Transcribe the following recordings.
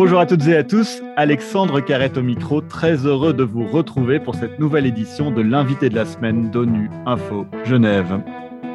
Bonjour à toutes et à tous, Alexandre Carrette au micro, très heureux de vous retrouver pour cette nouvelle édition de l'invité de la semaine d'ONU Info Genève.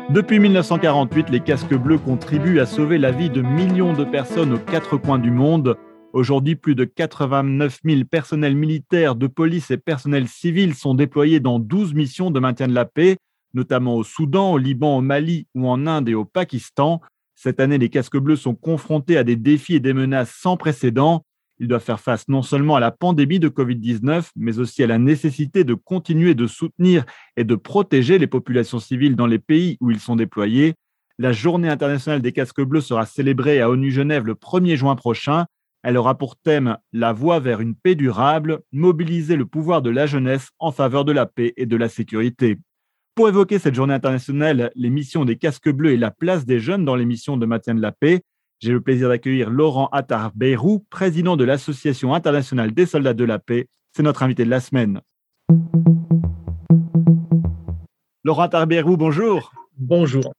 Depuis 1948, les casques bleus contribuent à sauver la vie de millions de personnes aux quatre coins du monde. Aujourd'hui, plus de 89 000 personnels militaires de police et personnels civils sont déployés dans 12 missions de maintien de la paix, notamment au Soudan, au Liban, au Mali ou en Inde et au Pakistan. Cette année, les casques bleus sont confrontés à des défis et des menaces sans précédent. Ils doivent faire face non seulement à la pandémie de Covid-19, mais aussi à la nécessité de continuer de soutenir et de protéger les populations civiles dans les pays où ils sont déployés. La journée internationale des casques bleus sera célébrée à ONU Genève le 1er juin prochain. Elle aura pour thème La voie vers une paix durable, mobiliser le pouvoir de la jeunesse en faveur de la paix et de la sécurité. Pour évoquer cette journée internationale, les missions des casques bleus et la place des jeunes dans les missions de maintien de la paix, j'ai le plaisir d'accueillir Laurent Attar-Beyrou, président de l'Association internationale des soldats de la paix. C'est notre invité de la semaine. Laurent Attar-Beyrou, bonjour. Bonjour.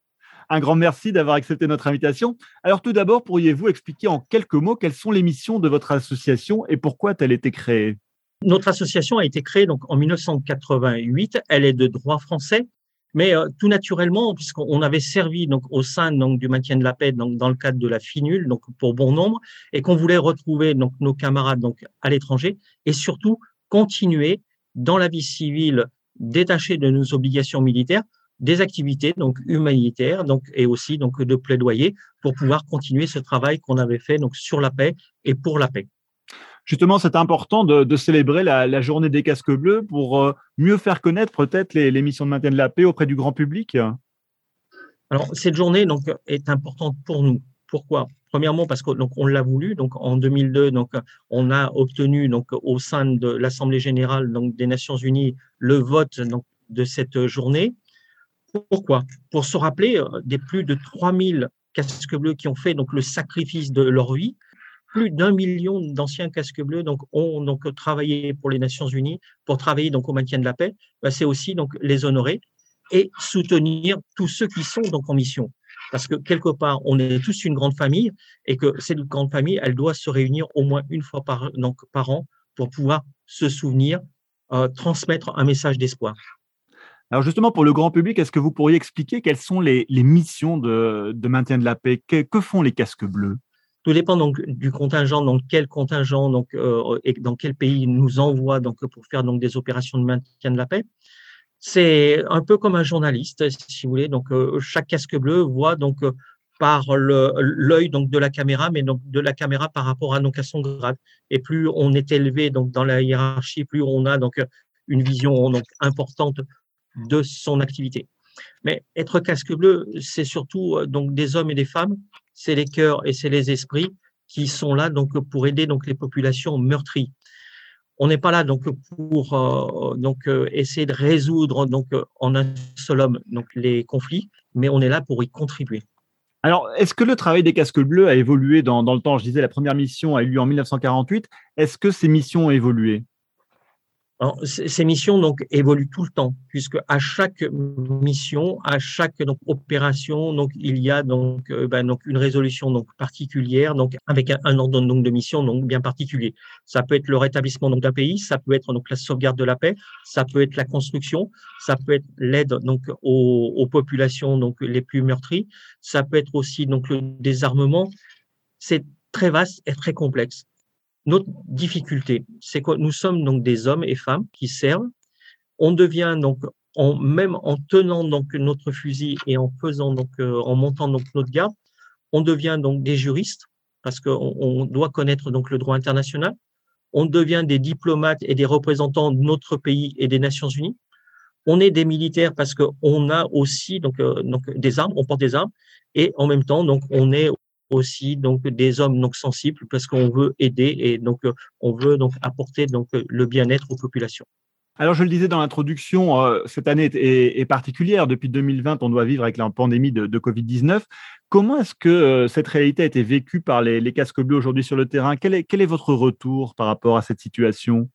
Un grand merci d'avoir accepté notre invitation. Alors tout d'abord, pourriez-vous expliquer en quelques mots quelles sont les missions de votre association et pourquoi a-t-elle été créée? Notre association a été créée donc en 1988. Elle est de droit français, mais euh, tout naturellement, puisqu'on avait servi donc au sein donc du maintien de la paix donc dans le cadre de la FINUL, donc pour bon nombre, et qu'on voulait retrouver donc nos camarades donc à l'étranger et surtout continuer dans la vie civile détachée de nos obligations militaires des activités donc humanitaires donc et aussi donc de plaidoyer pour pouvoir continuer ce travail qu'on avait fait donc sur la paix et pour la paix justement, c'est important de, célébrer la, journée des casques bleus pour euh, mieux faire connaître peut-être les, missions de maintien de la paix auprès du grand public Alors, cette journée donc, est importante pour nous. Pourquoi? Premièrement, parce qu'on l'a voulu. Donc, en 2002, donc, on a obtenu donc, au sein de l'Assemblée générale donc, des Nations unies le vote donc, de cette journée. Pourquoi? Pour se rappeler euh, des plus de 3000 casques bleus qui ont fait donc, le sacrifice de leur vie plus d'un million d'anciens casques bleus ont donc travaillé pour les Nations Unies, pour travailler donc au maintien de la paix. Bah, c'est aussi donc les honorer et soutenir tous ceux qui sont donc en mission. Parce que quelque part, on est tous une grande famille et que cette grande famille, elle doit se réunir au moins une fois par an pour pouvoir se souvenir, euh, transmettre un message d'espoir. Alors justement, pour le grand public, est-ce que vous pourriez expliquer quelles sont les, missions de, maintien de la paix? Que font les casques bleus? Tout dépend donc du contingent, donc quel contingent donc euh, et dans quel pays nous envoie donc pour faire donc des opérations de maintien de la paix. C'est un peu comme un journaliste, si vous voulez. Donc euh, chaque casque bleu voit donc euh, par l'œil donc de la caméra, mais donc de la caméra par rapport à donc à son grade. Et plus on est élevé donc dans la hiérarchie, plus on a donc une vision donc importante de son activité. Mais être casque bleu, c'est surtout donc des hommes et des femmes c'est les cœurs et c'est les esprits qui sont là donc pour aider donc les populations meurtries. On n'est pas là donc pour euh, donc euh, essayer de résoudre donc en un seul homme donc les conflits, mais on est là pour y contribuer. Alors, est-ce que le travail des casques bleus a évolué dans, dans le temps? Je disais, la première mission a eu lieu en 1948. Est-ce que ces missions ont évolué? Alors, ces missions donc évoluent tout le temps, puisque à chaque mission, à chaque donc opération, donc il y a donc, euh, ben, donc une résolution donc particulière, donc avec un, ordre donc de mission donc bien particulier. Ça peut être le rétablissement donc d'un pays, ça peut être donc la sauvegarde de la paix, ça peut être la construction, ça peut être l'aide donc aux, aux populations donc les plus meurtries, ça peut être aussi donc le désarmement. C'est très vaste et très complexe. Notre difficulté, c'est que nous sommes donc des hommes et femmes qui servent. On devient donc, en, même en tenant donc notre fusil et en faisant donc, euh, en montant donc notre garde, on devient donc des juristes parce qu'on on doit connaître donc le droit international. On devient des diplomates et des représentants de notre pays et des Nations Unies. On est des militaires parce qu'on a aussi euh, donc des armes, on porte des armes, et en même temps donc on est aussi donc des hommes donc sensibles parce qu'on veut aider et donc euh, on veut donc apporter donc euh, le bien-être aux populations. Alors, je le disais dans l'introduction, euh, cette année est, particulière. Depuis 2020, on doit vivre avec la pandémie de, Covid-19. Comment est-ce que cette réalité a été vécue par les, casques bleus aujourd'hui sur le terrain? Quel est, quel est votre retour par rapport à cette situation?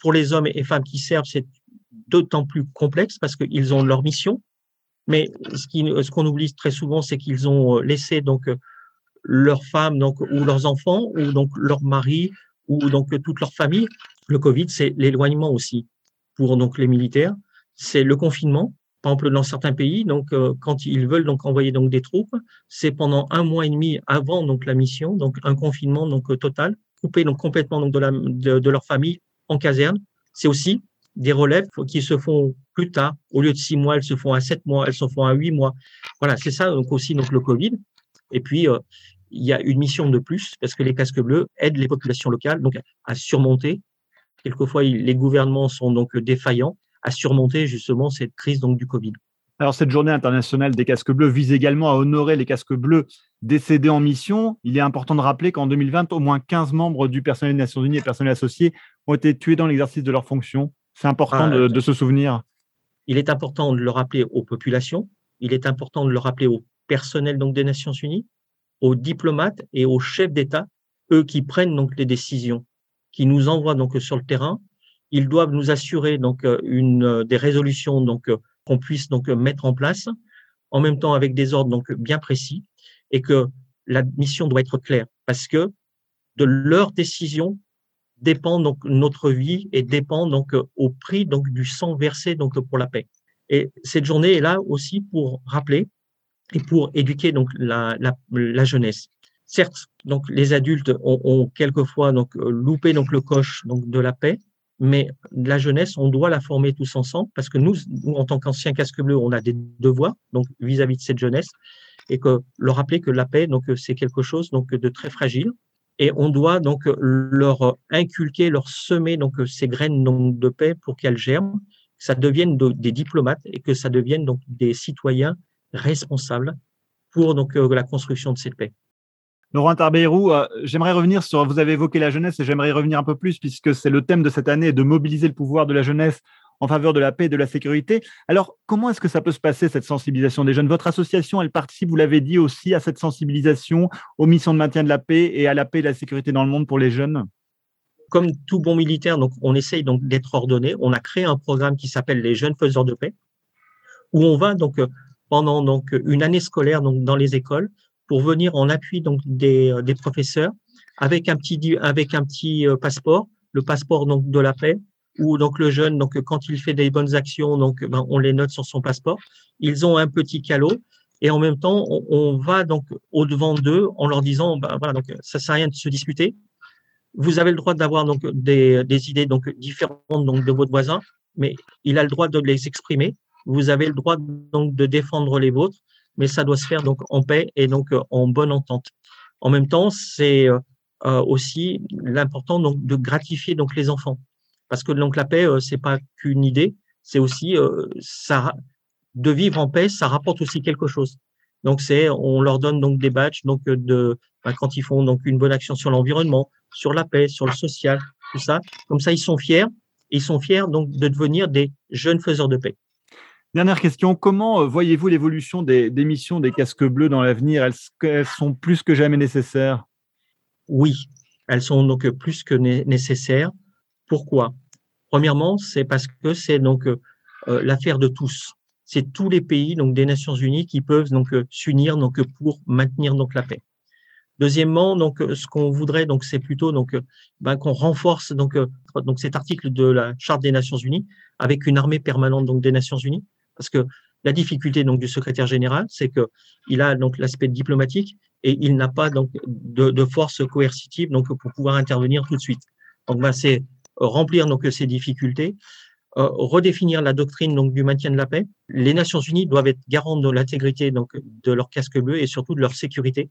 Pour les hommes et femmes qui servent, c'est d'autant plus complexe parce qu'ils ont leur mission. Mais ce qu'on ce oublie très souvent, c'est qu'ils ont laissé donc leurs femmes donc, ou leurs enfants ou donc leur mari ou donc toute leur famille. Le Covid, c'est l'éloignement aussi pour donc les militaires. C'est le confinement. Par exemple, dans certains pays, donc euh, quand ils veulent donc envoyer donc des troupes, c'est pendant un mois et demi avant donc la mission, donc un confinement donc total, coupé donc complètement donc de, la, de leur famille en caserne. C'est aussi des relèves qui se font plus tard. Au lieu de six mois, elles se font à sept mois, elles se font à huit mois. Voilà, c'est ça donc aussi donc le Covid. Et puis euh, il y a une mission de plus parce que les casques bleus aident les populations locales donc à surmonter. Quelquefois, les gouvernements sont donc défaillants à surmonter justement cette crise donc du Covid. Alors, cette journée internationale des casques bleus vise également à honorer les casques bleus décédés en mission. Il est important de rappeler qu'en 2020, au moins 15 membres du personnel des Nations Unies et personnel associés ont été tués dans l'exercice de leurs fonctions. C'est important ah, de, se souvenir. Il est important de le rappeler aux populations, il est important de le rappeler au personnel donc des Nations Unies, aux diplomates et aux chefs d'État, eux qui prennent donc les décisions, qui nous envoient donc sur le terrain. Ils doivent nous assurer donc une des résolutions donc qu'on puisse donc mettre en place, en même temps avec des ordres donc bien précis, et que la mission doit être claire, parce que de leurs décisions dépend donc notre vie et dépend donc euh, au prix donc du sang versé donc pour la paix. Et cette journée est là aussi pour rappeler et pour éduquer donc la, jeunesse. Certes, donc les adultes ont, quelquefois donc loupé donc le coche donc de la paix, mais la jeunesse, on doit la former tous ensemble parce que nous, en tant qu'anciens casques bleus, on a des devoirs donc vis-à-vis -vis de cette jeunesse et que leur rappeler que la paix donc c'est quelque chose donc de très fragile et on doit donc leur inculquer, leur semer donc ces graines donc, de paix pour qu'elles germent, que ça devienne des diplomates et que ça devienne donc des citoyens responsables pour donc euh, la construction de cette paix. Laurent Tarbeirou, euh, j'aimerais revenir sur, vous avez évoqué la jeunesse et j'aimerais revenir un peu plus puisque c'est le thème de cette année de mobiliser le pouvoir de la jeunesse en faveur de la paix et de la sécurité. Alors, comment est-ce que ça peut se passer, cette sensibilisation des jeunes? Votre association, elle participe, vous l'avez dit aussi, à cette sensibilisation aux missions de maintien de la paix et à la paix et la sécurité dans le monde pour les jeunes? Comme tout bon militaire, donc, on essaye donc d'être ordonné. On a créé un programme qui s'appelle les jeunes faiseurs de paix, où on va donc pendant donc une année scolaire donc dans les écoles pour venir en appui donc des, des professeurs avec un petit avec un petit euh, passeport, le passeport donc de la paix, où donc le jeune, donc quand il fait des bonnes actions, donc ben, on les note sur son passeport. Ils ont un petit calot et en même temps, on, on va donc au devant d'eux en leur disant, ben, voilà, donc ça sert à rien de se disputer. Vous avez le droit d'avoir donc des, des, idées donc différentes donc de votre voisin, mais il a le droit de les exprimer. Vous avez le droit donc de défendre les vôtres, mais ça doit se faire donc en paix et donc en bonne entente. En même temps, c'est euh, aussi l'important donc de gratifier donc les enfants parce que donc la paix, euh, c'est pas qu'une idée, c'est aussi euh, ça de vivre en paix, ça rapporte aussi quelque chose. Donc c'est, on leur donne donc des badges, donc euh, de ben, quand ils font donc une bonne action sur l'environnement, sur la paix, sur le social, tout ça. Comme ça, ils sont fiers. Ils sont fiers donc de devenir des jeunes faiseurs de paix. Dernière question, comment voyez-vous l'évolution des, missions des casques bleus dans l'avenir? Qu'elles sont plus que jamais nécessaires? Oui, elles sont donc plus que nécessaires. Pourquoi? Premièrement, c'est parce que c'est donc euh, euh, l'affaire de tous. C'est tous les pays donc des Nations Unies qui peuvent donc euh, s'unir donc pour maintenir donc la paix. Deuxièmement, donc ce qu'on voudrait donc c'est plutôt donc ben, qu'on renforce donc cet article de la Charte des Nations Unies avec une armée permanente donc des Nations Unies parce que la difficulté donc du secrétaire général, c'est que il a donc l'aspect diplomatique et il n'a pas donc de, de, force coercitive donc pour pouvoir intervenir tout de suite. Donc ben, c'est remplir donc ces difficultés, euh, redéfinir la doctrine donc du maintien de la paix. Les Nations Unies doivent être garantes de l'intégrité donc de leur casque bleu et surtout de leur sécurité,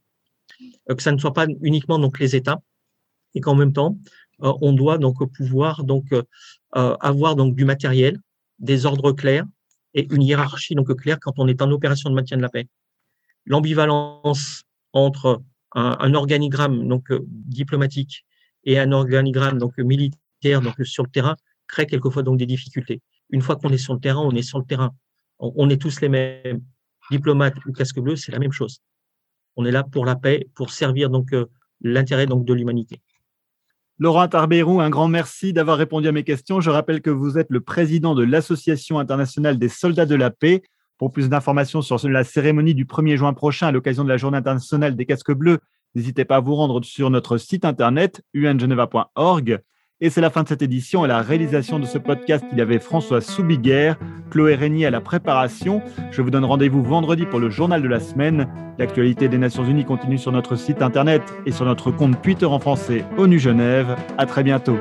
euh, que ça ne soit pas uniquement donc les États et qu'en même temps euh, on doit donc pouvoir donc avoir donc du matériel, des ordres clairs et une hiérarchie donc claire quand on est en opération de maintien de la paix. L'ambivalence entre un, organigramme donc diplomatique et un organigramme donc militaire donc sur le terrain, crée quelquefois donc des difficultés. Une fois qu'on est sur le terrain, on est sur le terrain. On, est tous les mêmes. Diplomates ou casque bleu, c'est la même chose. On est là pour la paix, pour servir donc euh, l'intérêt donc de l'humanité. Laurent Tarbérou, un grand merci d'avoir répondu à mes questions. Je rappelle que vous êtes le président de l'Association internationale des soldats de la paix. Pour plus d'informations sur la cérémonie du 1er juin prochain à l'occasion de la Journée internationale des casques bleus, N'hésitez pas à vous rendre sur notre site internet ungeneva.org. Et c'est la fin de cette édition et la réalisation de ce podcast. Il y avait François Soubiguerre, Chloé Régnier à la préparation. Je vous donne rendez-vous vendredi pour le journal de la semaine. L'actualité des Nations Unies continue sur notre site internet et sur notre compte Twitter en français ONU Genève. À très bientôt.